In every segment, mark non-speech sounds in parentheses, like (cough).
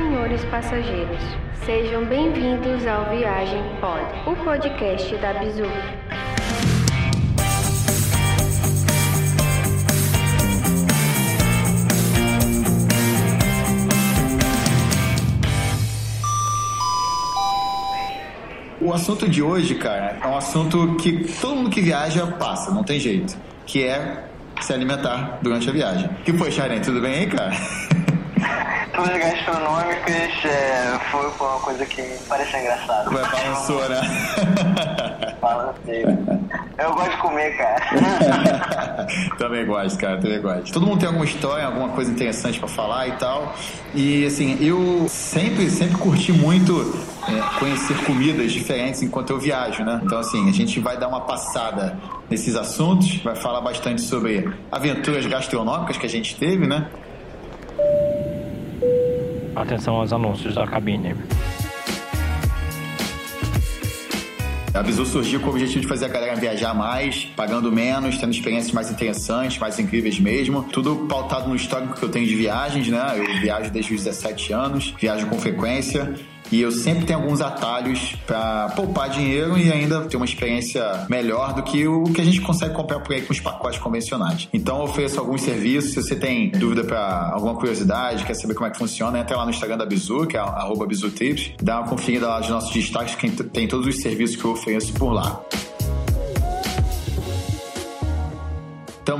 senhores passageiros, sejam bem-vindos ao Viagem Pod, o podcast da Bizu. O assunto de hoje, cara, é um assunto que todo mundo que viaja passa, não tem jeito, que é se alimentar durante a viagem. que foi, Sharon? Tudo bem aí, cara? Coisas gastronômicas é, foi uma coisa que me pareceu engraçada. Vai balançou, (laughs) né? Balancei. Eu gosto de comer, cara. (laughs) também gosto, cara, também gosto. Todo mundo tem alguma história, alguma coisa interessante para falar e tal. E assim, eu sempre, sempre curti muito é, conhecer comidas diferentes enquanto eu viajo, né? Então, assim, a gente vai dar uma passada nesses assuntos, vai falar bastante sobre aventuras gastronômicas que a gente teve, né? Atenção aos anúncios da cabine. A Bizu surgiu com o objetivo de fazer a galera viajar mais, pagando menos, tendo experiências mais interessantes, mais incríveis mesmo. Tudo pautado no histórico que eu tenho de viagens, né? Eu viajo desde os 17 anos, viajo com frequência. E eu sempre tenho alguns atalhos para poupar dinheiro e ainda ter uma experiência melhor do que o que a gente consegue comprar por aí com os pacotes convencionais. Então eu ofereço alguns serviços. Se você tem dúvida para alguma curiosidade, quer saber como é que funciona, entra lá no Instagram da Bizu, que é arroba BizuTrips. Dá uma conferida lá nos nossos destaques, que tem todos os serviços que eu ofereço por lá.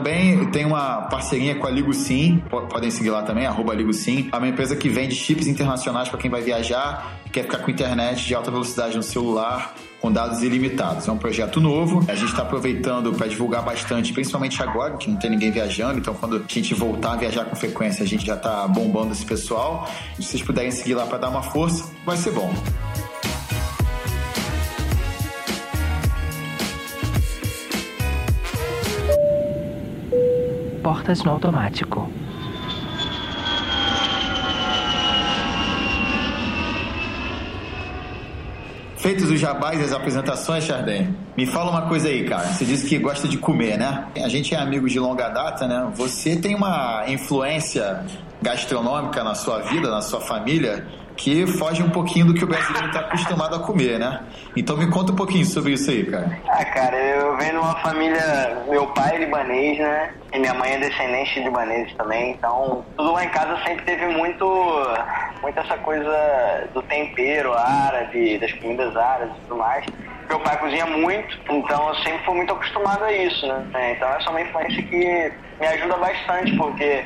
Também tem uma parceria com a Ligo Sim, podem seguir lá também, arroba Ligo Sim. É uma empresa que vende chips internacionais para quem vai viajar quer ficar com internet de alta velocidade no celular, com dados ilimitados. É um projeto novo, a gente está aproveitando para divulgar bastante, principalmente agora, que não tem ninguém viajando, então quando a gente voltar a viajar com frequência, a gente já está bombando esse pessoal. Se vocês puderem seguir lá para dar uma força, vai ser bom. Portas no automático. Feitos os jabás e as apresentações, Chardem, me fala uma coisa aí, cara. Você disse que gosta de comer, né? A gente é amigo de longa data, né? Você tem uma influência gastronômica na sua vida, na sua família, que foge um pouquinho do que o brasileiro está acostumado a comer, né? Então me conta um pouquinho sobre isso aí, cara. Ah, cara, eu venho de uma família, meu pai é libanês, né? E minha mãe é descendente de libaneses também, então tudo lá em casa sempre teve muito, muito essa coisa do tempero árabe, das comidas árabes e tudo mais. Meu pai cozinha muito, então eu sempre fui muito acostumado a isso, né? Então essa é uma influência que me ajuda bastante, porque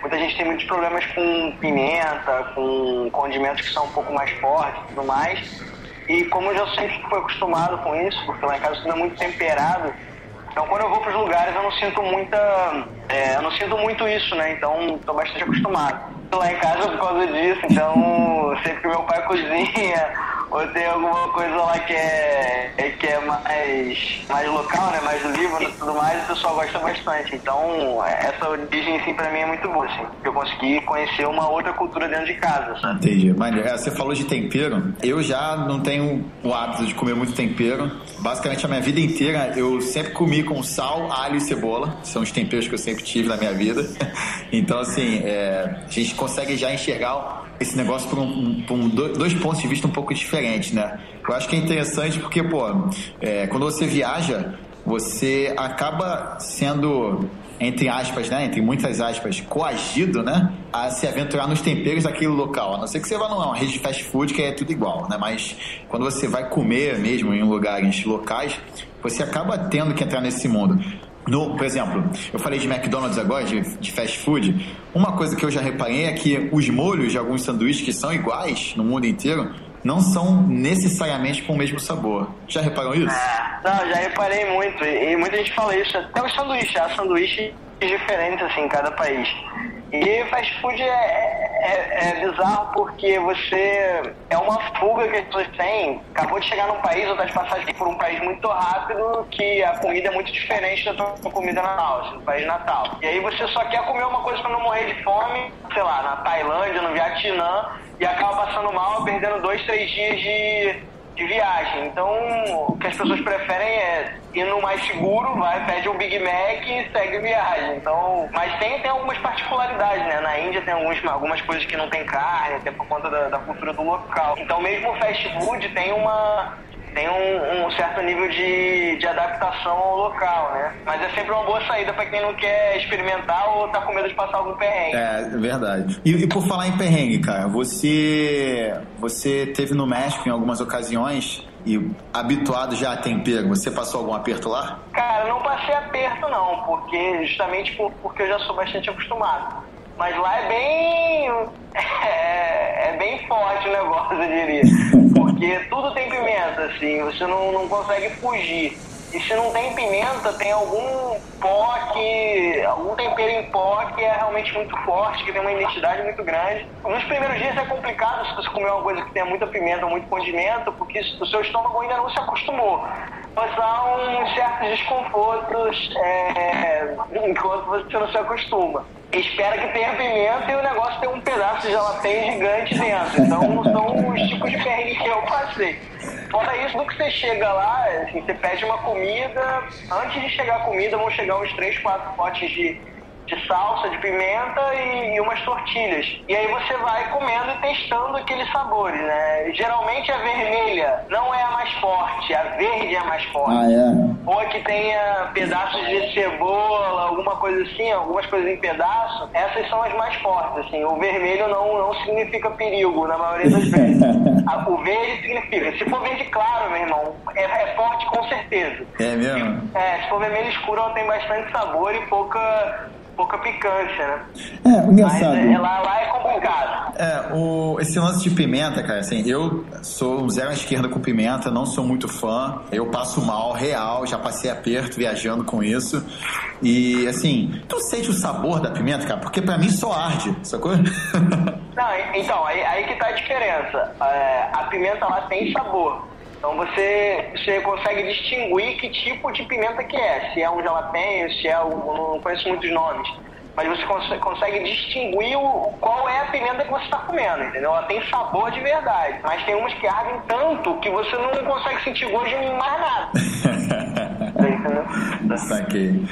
Muita gente tem muitos problemas com pimenta, com condimentos que são um pouco mais fortes e tudo mais. E como eu já sempre fui acostumado com isso, porque lá em casa tudo é muito temperado, então quando eu vou para os lugares eu não sinto muita. É, eu não sinto muito isso, né? Então estou bastante acostumado. Lá em casa por causa disso, então (laughs) sempre que meu pai cozinha, ou tem alguma coisa lá que é, é, que é mais, mais local, né? Mais Líbano e tudo mais, o pessoal gosta bastante. Então, essa origem, assim, pra mim é muito boa, assim. Eu consegui conhecer uma outra cultura dentro de casa, sabe? Entendi. Maneiro. É, você falou de tempero. Eu já não tenho o hábito de comer muito tempero. Basicamente, a minha vida inteira, eu sempre comi com sal, alho e cebola. São os temperos que eu sempre tive na minha vida. (laughs) Então, assim, é, a gente consegue já enxergar esse negócio por, um, por um, dois pontos de vista um pouco diferentes, né? Eu acho que é interessante porque, pô, é, quando você viaja, você acaba sendo, entre aspas, né? Entre muitas aspas, coagido, né? A se aventurar nos temperos daquele local. A não ser que você vá numa rede de fast food que é tudo igual, né? Mas quando você vai comer mesmo em lugares locais, você acaba tendo que entrar nesse mundo. No, por exemplo, eu falei de McDonald's agora, de, de, fast food. Uma coisa que eu já reparei é que os molhos de alguns sanduíches que são iguais no mundo inteiro não são necessariamente com o mesmo sabor. Já reparou isso? É, não, já reparei muito. E muita gente fala isso. Até os sanduíches. Há sanduíches diferentes assim, em cada país. E fast food é, é, é, bizarro porque você. É uma fuga que as pessoas têm. Acabou de chegar num país ou tá de passagem por um país muito rápido que a comida é muito diferente da tua comida natal, assim, no país natal. E aí você só quer comer uma coisa pra não morrer de fome, sei lá, na Tailândia, no Vietnã, e acaba passando mal, perdendo dois, três dias de de viagem. Então, o que as pessoas preferem é ir no mais seguro, vai, pede um Big Mac e segue viagem. Então, mas tem, tem algumas particularidades, né? Na Índia tem alguns, algumas coisas que não tem carne, até por conta da, da cultura do local. Então, mesmo o fast food tem uma tem um, um, certo nível de, de adaptação ao local, né? Mas é sempre uma boa saída para quem não quer experimentar ou tá com medo de passar algum perrengue. É, verdade. E, e, por falar em perrengue, cara, você, você teve no México em algumas ocasiões e habituado já a tempero, você passou algum aperto lá? Cara, não passei aperto não, porque justamente por, porque eu já sou bastante acostumado. Mas lá é bem. (laughs) É, é, bem forte o negócio, eu diria. Porque tudo tem pimenta, assim, você não, não consegue fugir. E se não tem pimenta, tem algum pó que. algum tempero em pó que é realmente muito forte, que tem uma identidade muito grande. Nos primeiros dias é complicado se você comer uma coisa que tenha muita pimenta, muito condimento, porque o seu estômago ainda não se acostumou. Mas há uns certos desconfortos é, enquanto você não se acostuma espera que tenha pimenta e o negócio tem um pedaço de gelatina gigante dentro. Então são os tipos de perrengue que eu passei. Fora isso, do que você chega lá, assim, você pede uma comida, antes de chegar a comida vão chegar uns 3, 4 potes de de salsa, de pimenta e, e, umas tortilhas. E aí você vai comendo e testando aqueles sabores, né? Geralmente a vermelha não é a mais forte, a verde é a mais forte. Ah, é? Ou a que tenha pedaços de cebola, alguma coisa assim, algumas coisas em pedaço, essas são as mais fortes, assim. O vermelho não, não significa perigo na maioria das (laughs) vezes. o verde significa. Se for verde claro, meu irmão, é, é forte com certeza. É mesmo? É, se for vermelho escuro, ela tem bastante sabor e pouca pouca picância, né? É, engraçado. Mas é, lá, lá é complicado. É, o, esse lance de pimenta, cara, assim, eu sou um zero à esquerda com pimenta, não sou muito fã. Eu passo mal, real, já passei aperto viajando com isso. E, assim, tu sente o sabor da pimenta, cara? Porque pra mim só arde, sacou? (laughs) Não, então, aí, aí que tá a diferença. É, a pimenta lá tem sabor. Então você, você consegue distinguir que tipo de pimenta que é, se é um jalapeño, se é um, não conheço muitos nomes, mas você cons consegue distinguir o, qual é a pimenta que você está comendo, entendeu? Ela tem sabor de verdade, mas tem umas que ardem tanto que você não consegue sentir gosto de mais nada. (laughs) Saquei.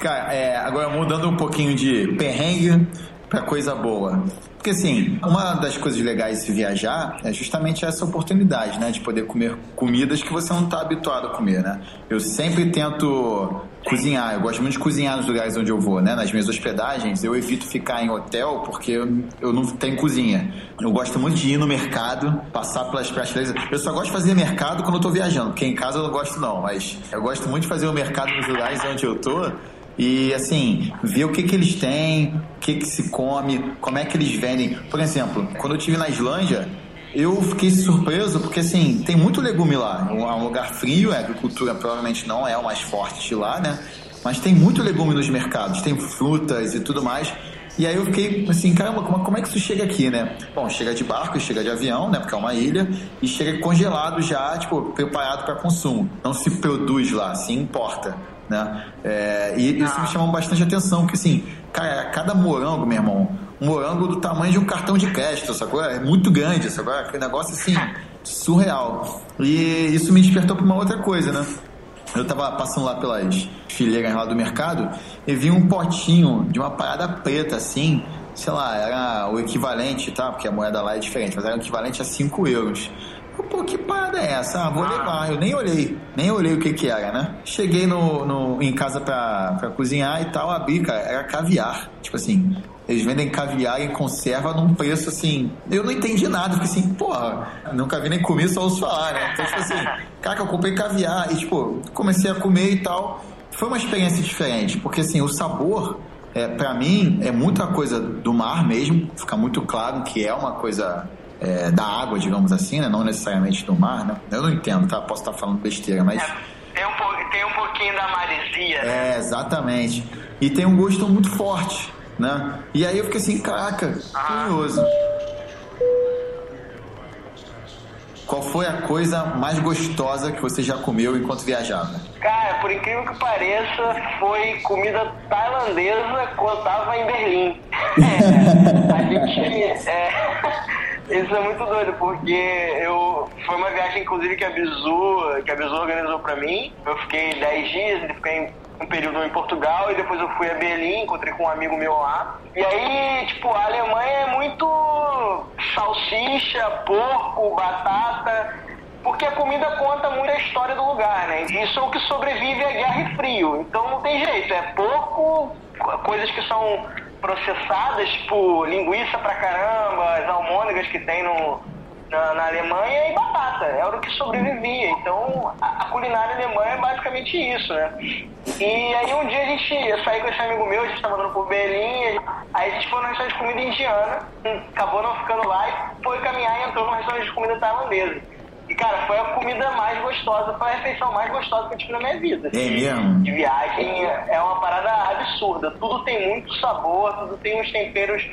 Cara, é, agora mudando um pouquinho de perrengue para coisa boa. Porque assim, uma das coisas legais de viajar é justamente essa oportunidade, né? De poder comer comidas que você não está habituado a comer, né? Eu sempre tento cozinhar, eu gosto muito de cozinhar nos lugares onde eu vou, né? Nas minhas hospedagens, eu evito ficar em hotel porque eu, não tenho cozinha. Eu gosto muito de ir no mercado, passar pelas prateleiras. Eu só gosto de fazer mercado quando eu tô viajando, porque em casa eu não gosto não, mas eu gosto muito de fazer o mercado nos lugares onde eu tô e assim, ver o que, que eles têm, o que, que se come, como é que eles vendem. Por exemplo, quando eu estive na Islândia, eu fiquei surpreso porque assim, tem muito legume lá. É um lugar frio, a agricultura provavelmente não é o mais forte lá, né? Mas tem muito legume nos mercados, tem frutas e tudo mais. E aí eu fiquei assim, caramba, como, como é que isso chega aqui, né? Bom, chega de barco, chega de avião, né? Porque é uma ilha, e chega congelado já, tipo, preparado para consumo. Não se produz lá, se importa né? É, e isso me chamou bastante atenção, porque assim, cara, cada morango, meu irmão, um morango do tamanho de um cartão de crédito, sacou? É muito grande, sacou? Aquele negócio assim, (laughs) surreal. E isso me despertou para uma outra coisa, né? Eu tava passando lá pelas fileiras lá do mercado e vi um potinho de uma parada preta assim, sei lá, era o equivalente, tá? Porque a moeda lá é diferente, mas era o equivalente a 5 euros. Pô, que parada é essa? Ah, vou levar. Eu nem olhei, nem olhei o que que era, né? Cheguei no, no, em casa pra, pra cozinhar e tal, abri, cara, era caviar. Tipo assim, eles vendem caviar em conserva num preço assim. Eu não entendi nada, fiquei assim, porra, nunca vi nem comer, só ouço falar, né? Então, tipo assim, (laughs) cara, eu comprei caviar e, tipo, comecei a comer e tal. Foi uma experiência diferente, porque assim, o sabor, é, para mim, é muita coisa do mar mesmo, fica muito claro que é uma coisa é, da água, digamos assim, né? não necessariamente do mar, né? Eu não entendo, tá? Posso estar falando besteira, mas. É, tem, um, tem um pouquinho da maresia, né? É, exatamente. E tem um gosto muito forte, né? E aí eu fiquei assim, caraca, curioso. Qual foi a coisa mais gostosa que você já comeu enquanto viajava? Cara, por incrível que pareça, foi comida tailandesa quando eu tava em Berlim. (laughs) É, a gente. É, Isso é muito doido, porque eu. Foi uma viagem, inclusive, que a Bizu, que a Bizu organizou pra mim. Eu fiquei 10 dias, fiquei um período em Portugal e depois eu fui a Berlim, encontrei com um amigo meu lá. E aí, tipo, a Alemanha é muito salsicha, porco, batata, porque a comida conta muito a história do lugar, né? Isso é o que sobrevive à guerra e frio. Então não tem jeito, é porco, coisas que são processadas, tipo linguiça pra caramba, as almôndegas que tem no, na, na, Alemanha e batata. Era o que sobrevivia. Então, a, a, culinária alemã é basicamente isso, né? E aí um dia a gente, eu saí com esse amigo meu, a gente estava andando por Berlim, aí a gente foi num restaurante de comida indiana, acabou não ficando lá e foi caminhar e entrou num restaurante de comida tailandesa. E, cara, foi a comida mais gostosa, foi a refeição mais gostosa que eu tive na minha vida. É mesmo? De viagem é uma parada absurda. Tudo tem muito sabor, tudo tem uns temperos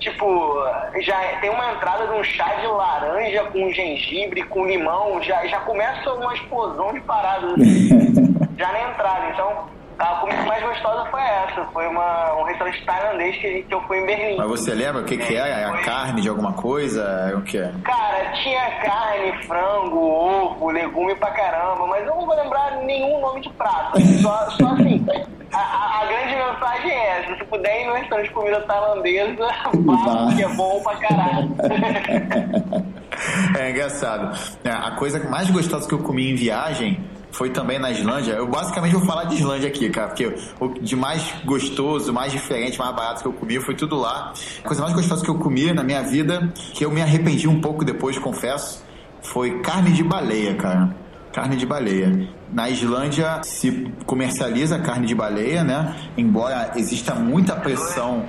tipo, já tem uma entrada de um chá de laranja com gengibre, com limão, já, já começa uma explosão de paradas (laughs) assim, já na entrada. Então, a comida mais gostosa foi essa. Foi uma, um restaurante tailandês que, que eu fui em Berlim. Mas você lembra o que, que é? A carne de alguma coisa? O que é? Cara, tinha carne, frango, ovo, legume pra caramba, mas eu não vou lembrar nenhum nome de prato. Só, só assim. A, a, grande mensagem é essa: se puder ir no restaurante de comida tailandesa, (laughs) vá, que é bom pra caralho. (laughs) é engraçado. É, a coisa mais gostosa que eu comi em viagem foi também na Islândia. Eu basicamente vou falar de Islândia aqui, cara, porque o de mais gostoso, mais diferente, mais barato que eu comi foi tudo lá. A coisa mais gostosa que eu comi na minha vida, que eu me arrependi um pouco depois, confesso, foi carne de baleia, cara. Carne de baleia. Na Islândia se comercializa carne de baleia, né? Embora exista muita pressão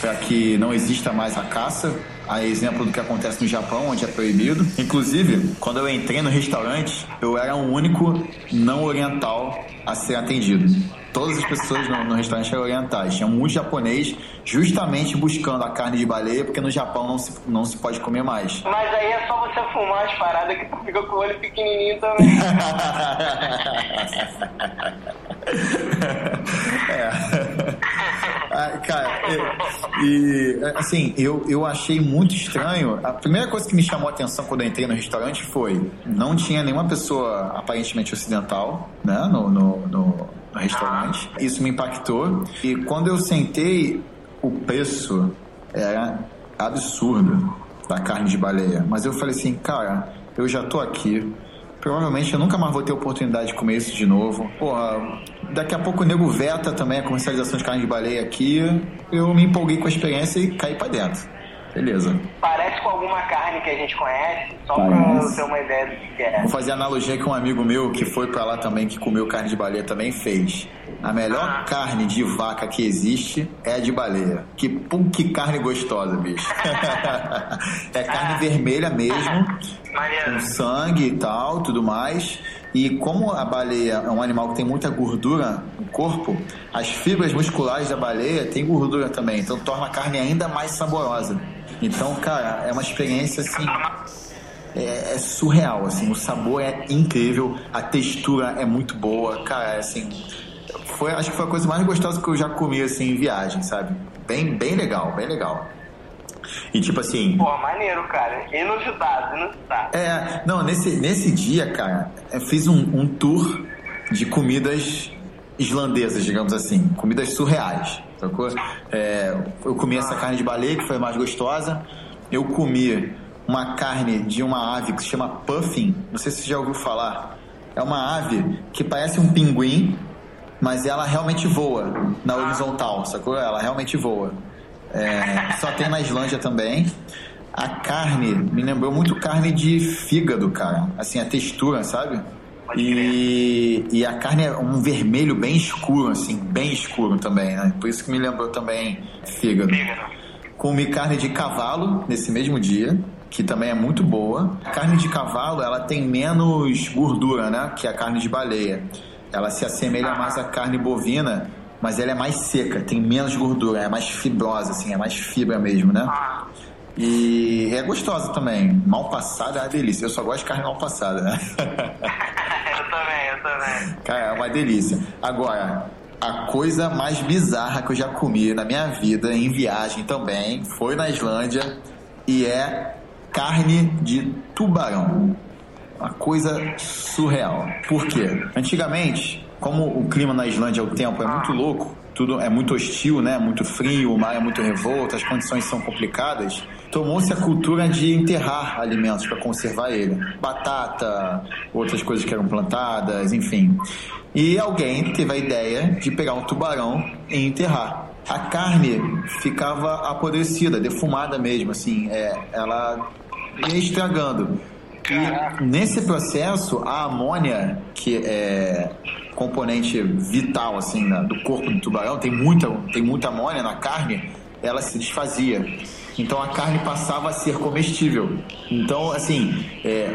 para que não exista mais a caça, a exemplo do que acontece no Japão, onde é proibido. Inclusive, quando eu entrei no restaurante, eu era o único não oriental a ser atendido. Todas as pessoas no, no restaurante eram orientais. Tinha muito japonês justamente buscando a carne de baleia, porque no Japão não se, não se pode comer mais. Mas aí é só você fumar as paradas que tu fica com o olho pequenininho também. (laughs) é. Ah, cara, e, assim, eu, eu achei muito estranho. A primeira coisa que me chamou a atenção quando eu entrei no restaurante foi: não tinha nenhuma pessoa aparentemente ocidental, né, no, no, no, no restaurante. Isso me impactou. E quando eu sentei, o preço era absurdo da carne de baleia. Mas eu falei assim, cara, eu já tô aqui Provavelmente eu nunca mais vou ter oportunidade de comer isso de novo. Porra, daqui a pouco o nego veta também a comercialização de carne de baleia aqui. Eu me empolguei com a experiência e caí pra dentro. Beleza. Parece com alguma carne que a gente conhece, só Parece. pra ter uma ideia do que é. Vou fazer analogia que um amigo meu que foi pra lá também, que comeu carne de baleia também fez. A melhor ah. carne de vaca que existe é a de baleia. Que pum, que carne gostosa, bicho. (laughs) é carne ah. vermelha mesmo, com sangue e tal, tudo mais. E como a baleia é um animal que tem muita gordura no corpo, as fibras musculares da baleia têm gordura também, então torna a carne ainda mais saborosa. Então, cara, é uma experiência assim. É, é, surreal, assim, o sabor é incrível, a textura é muito boa, cara, assim, foi, acho que foi a coisa mais gostosa que eu já comi, assim, em viagem, sabe? Bem, bem legal, bem legal. E tipo assim. Pô, maneiro, cara. Inusitado, inusitado. É, não, nesse, nesse dia, cara, eu fiz um, um tour de comidas islandesas, digamos assim. Comidas surreais, sacou? É, eu comi essa carne de baleia, que foi mais gostosa. Eu comi uma carne de uma ave que se chama puffin. Não sei se você já ouviu falar. É uma ave que parece um pinguim, mas ela realmente voa na horizontal, sacou? Ela realmente voa. É, só tem na Islândia também. A carne me lembrou muito carne de fígado, cara. Assim, a textura, sabe? E, e a carne é um vermelho bem escuro, assim, bem escuro também, né? Por isso que me lembrou também fígado. Comi carne de cavalo nesse mesmo dia, que também é muito boa. A carne de cavalo, ela tem menos gordura, né? Que a carne de baleia. Ela se assemelha mais à carne bovina, mas ela é mais seca, tem menos gordura, é mais fibrosa, assim, é mais fibra mesmo, né? E é gostosa também. Mal passada é uma delícia. Eu só gosto de carne mal passada, né? (laughs) (laughs) eu também, eu também. Cara, é uma delícia. Agora, a coisa mais bizarra que eu já comi na minha vida, em viagem também, foi na Islândia e é carne de tubarão. Uma coisa surreal. Por quê? Antigamente, como o clima na Islândia, o tempo é muito louco, tudo é muito hostil, né? Muito frio, o mar é muito revolto, as condições são complicadas. Tomou-se a cultura de enterrar alimentos para conservar ele. Batata, outras coisas que eram plantadas, enfim. E alguém teve a ideia de pegar um tubarão e enterrar. A carne ficava apodrecida, defumada mesmo, assim, é, ela ia estragando. E nesse processo, a amônia, que é componente vital assim do corpo do tubarão, tem muita, tem muita amônia na carne, ela se desfazia. Então a carne passava a ser comestível. Então, assim, é,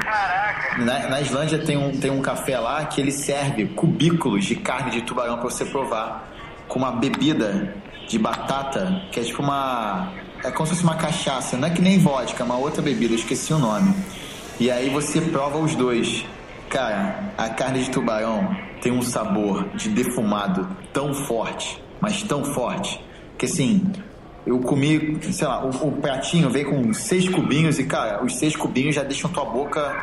na, na, Islândia tem um, tem um café lá que ele serve cubículos de carne de tubarão para você provar, com uma bebida de batata, que é tipo uma. É como se fosse uma cachaça, não é que nem vodka, é uma outra bebida, eu esqueci o nome. E aí você prova os dois. Cara, a carne de tubarão tem um sabor de defumado tão forte, mas tão forte, que assim, eu comi, sei lá, o, o pratinho veio com seis cubinhos e, cara, os seis cubinhos já deixam tua boca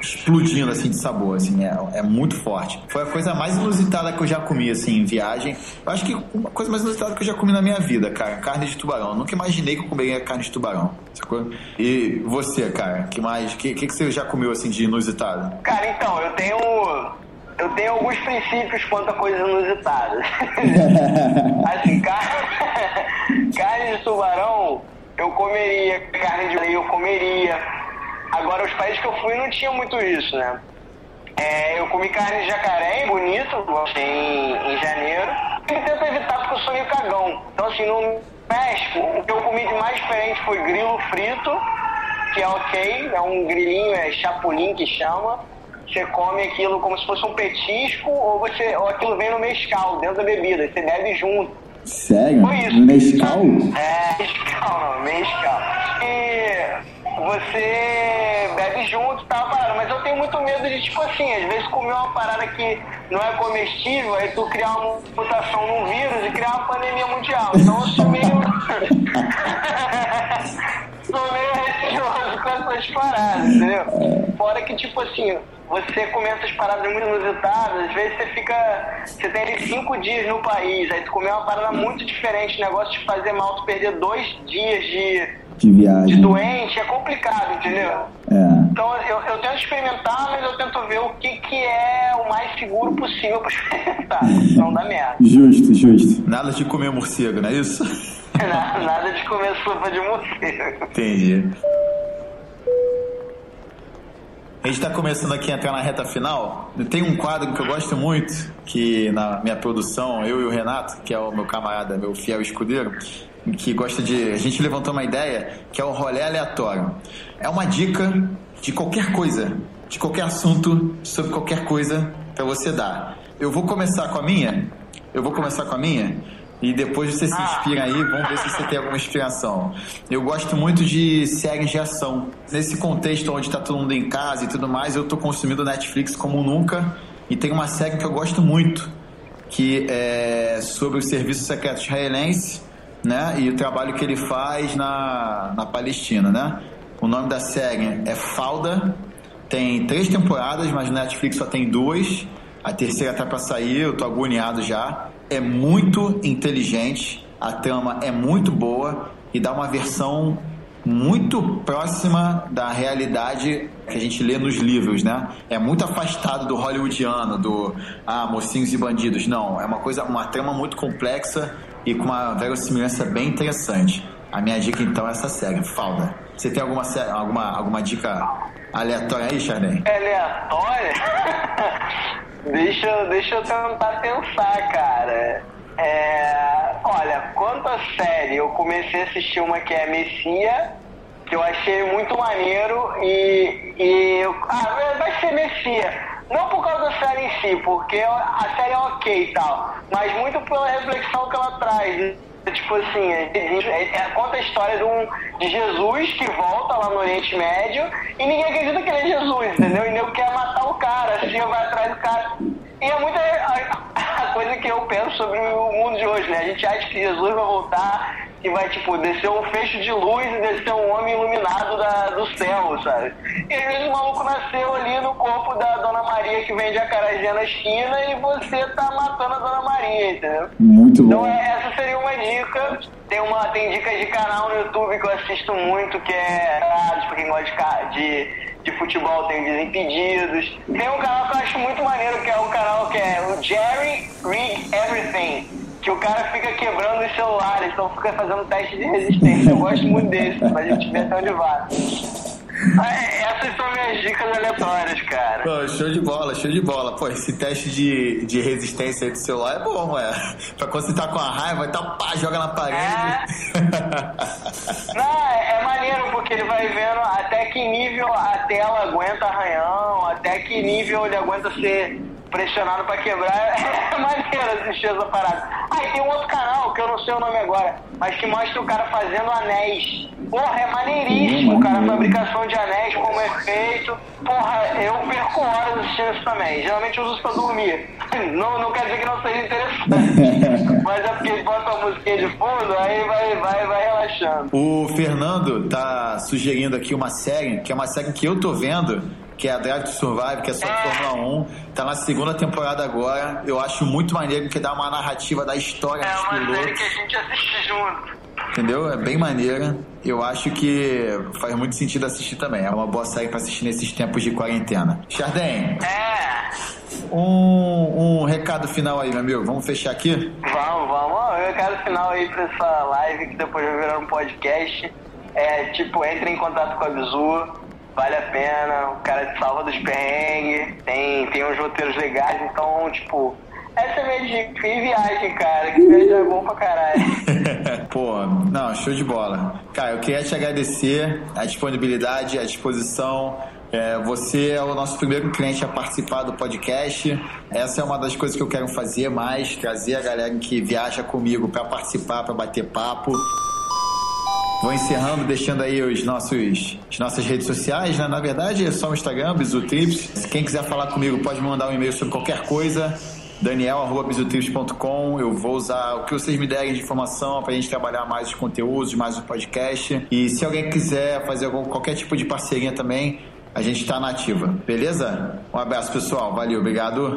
explodindo assim de sabor, assim, é, é muito forte. Foi a coisa mais inusitada que eu já comi assim em viagem. Eu acho que uma coisa mais inusitada que eu já comi na minha vida, cara, carne de tubarão. Eu nunca imaginei que eu comeria carne de tubarão, sacou? E você, cara, que mais, que, que que você já comeu assim de inusitado? Cara, então, eu tenho eu tenho alguns princípios quanto a coisas inusitadas. (laughs) assim, carne, (laughs) carne de tubarão, eu comeria, carne de lei eu comeria Agora, os países que eu fui não tinha muito isso, né? É, eu comi carne de jacaré, bonito, em, em janeiro. E tento evitar porque eu sou meio cagão. Então, assim, no México, o que eu comi de mais diferente foi grilo frito, que é ok, é um grilinho, é chapulim que chama. Você come aquilo como se fosse um petisco, ou, você, ou aquilo vem no mescal, dentro da bebida, você bebe junto. Sério? Foi isso. No mescal? É, mescal não, mescal. E você bebe junto e tá, tal, mas eu tenho muito medo de, tipo assim, às vezes comer uma parada que não é comestível, aí tu criar uma mutação num vírus e criar uma pandemia mundial. Então eu sou meio. (laughs) sou meio receoso com essas paradas, entendeu? Fora que, tipo assim, você come essas paradas muito inusitadas, às vezes você fica. Você tem ali cinco dias no país, aí tu comer uma parada muito diferente, negócio de fazer mal, tu perder dois dias de de viagem. De doente é complicado, entendeu? É. Então eu, eu tento experimentar, mas eu tento ver o que, que é o mais seguro possível para (laughs) experimentar. Não dá merda. Justo, justo. Nada de comer morcego, não é isso? Nada, de comer sopa de morcego. Entendi. A gente está começando aqui a entrar na reta final. Tem um quadro que eu gosto muito, que na minha produção, eu e o Renato, que é o meu camarada, meu fiel escudeiro, que gosta de. A gente levantou uma ideia que é o rolê aleatório. É uma dica de qualquer coisa, de qualquer assunto, sobre qualquer coisa para você dar. Eu vou começar com a minha. Eu vou começar com a minha. E depois você se inspira aí, vamos ver se você tem alguma inspiração. Eu gosto muito de séries de ação. Nesse contexto onde está todo mundo em casa e tudo mais, eu estou consumindo Netflix como nunca. E tem uma série que eu gosto muito, que é sobre o Serviço Secreto Israelense né? E o trabalho que ele faz na, na Palestina, né? O nome da série é Falda. Tem três temporadas, mas no Netflix só tem duas. A terceira tá para sair, eu tô agoniado já. É muito inteligente, a trama é muito boa e dá uma versão muito próxima da realidade que a gente lê nos livros, né? É muito afastado do hollywoodiano, do ah, mocinhos e bandidos. Não, é uma coisa, uma trama muito complexa e com uma verossimilhança bem interessante. A minha dica então é essa série, Falda. Você tem alguma, alguma, alguma dica aleatória aí, Charney? Aleatória? (laughs) deixa, deixa eu tentar pensar, cara. É, olha, quanto a série, eu comecei a assistir uma que é Messia, que eu achei muito maneiro e, e ah, vai ser Messia. Não por causa da série em si, porque a série é ok e tal, mas muito pela reflexão que ela traz. Tipo assim, é, é, é, conta a história de, um, de Jesus que volta lá no Oriente Médio e ninguém acredita que ele é Jesus, entendeu? E nem quer matar o cara, assim, vai atrás do cara. E é muita a, a coisa que eu penso sobre o mundo de hoje, né? A gente acha que Jesus vai voltar que vai, tipo, descer um fecho de luz e descer um homem iluminado da, do céu, sabe? E às vezes o maluco nasceu ali no corpo da Dona Maria que vende acarajé na esquina e você tá matando a Dona Maria, entendeu? Muito bom. Então essa seria uma dica. Tem, uma, tem dicas de canal no YouTube que eu assisto muito, que é ah, pra quem gosta de, de futebol tem Desimpedidos. Tem um canal que eu acho muito maneiro, que é um canal que é o Jerry Rig Everything que o cara fica quebrando os celulares, então fica fazendo teste de resistência. Eu gosto muito desse, pra gente ver até onde vai. Essas são minhas dicas aleatórias, cara. Pô, show de bola, show de bola. Pô, esse teste de, de resistência aí do celular é bom, ué. Pra quando você tá com a raiva, então pá, joga na parede. É. (laughs) Não, é, é maneiro porque ele vai vendo até que nível a tela aguenta arranhão, até que nível ele aguenta ser pressionado pra quebrar. (laughs) É maneiro assistir essa parada. Ah, e tem um outro canal, que eu não sei o nome agora, mas que mostra o cara fazendo anéis. Porra, é maneiríssimo, hum, cara, a fabricação de anéis, como é feito. Porra, eu perco horas assistindo isso também. Geralmente eu uso isso pra dormir. (laughs) Não, não quer dizer que não seja interessante. (laughs) mas é porque bota a música de fundo, aí vai, vai, vai relaxando. O Fernando tá sugerindo aqui uma série, que é uma série que eu tô vendo, que é a Drive to Survive, que é só de Fórmula 1. Tá na segunda temporada agora. Eu acho muito maneiro que dá uma narrativa da história é dos pilotos. É uma série que a gente assiste junto. Entendeu? É bem maneira. Eu acho que faz muito sentido assistir também. É uma boa série para assistir nesses tempos de quarentena. Chardem. É. Um, um recado final aí, meu amigo. Vamos fechar aqui? Vamos, vamos. Um recado final aí pra essa live que depois vai virar um podcast. É tipo, entre em contato com a Bizu vale a pena, o cara te salva dos perrengues, tem, tem uns roteiros legais, então, tipo, essa é minha dica. E viagem, cara, que viagem é bom pra caralho. (laughs) Pô, não, show de bola. Cara, eu queria te agradecer a disponibilidade, a disposição. É, você é o nosso primeiro cliente a participar do podcast. Essa é uma das coisas que eu quero fazer mais, trazer a galera que viaja comigo para participar, para bater papo. Vou encerrando, deixando aí os nossos, as nossas redes sociais, né? Na verdade, é só o Instagram, Bizutrips. Quem quiser falar comigo pode mandar um e-mail sobre qualquer coisa. Daniel.bizutrips.com. Eu vou usar o que vocês me derem de informação para a gente trabalhar mais os conteúdos, mais o podcast. E se alguém quiser fazer algum, qualquer tipo de parceria também, a gente está na ativa. Beleza? Um abraço, pessoal. Valeu, obrigado.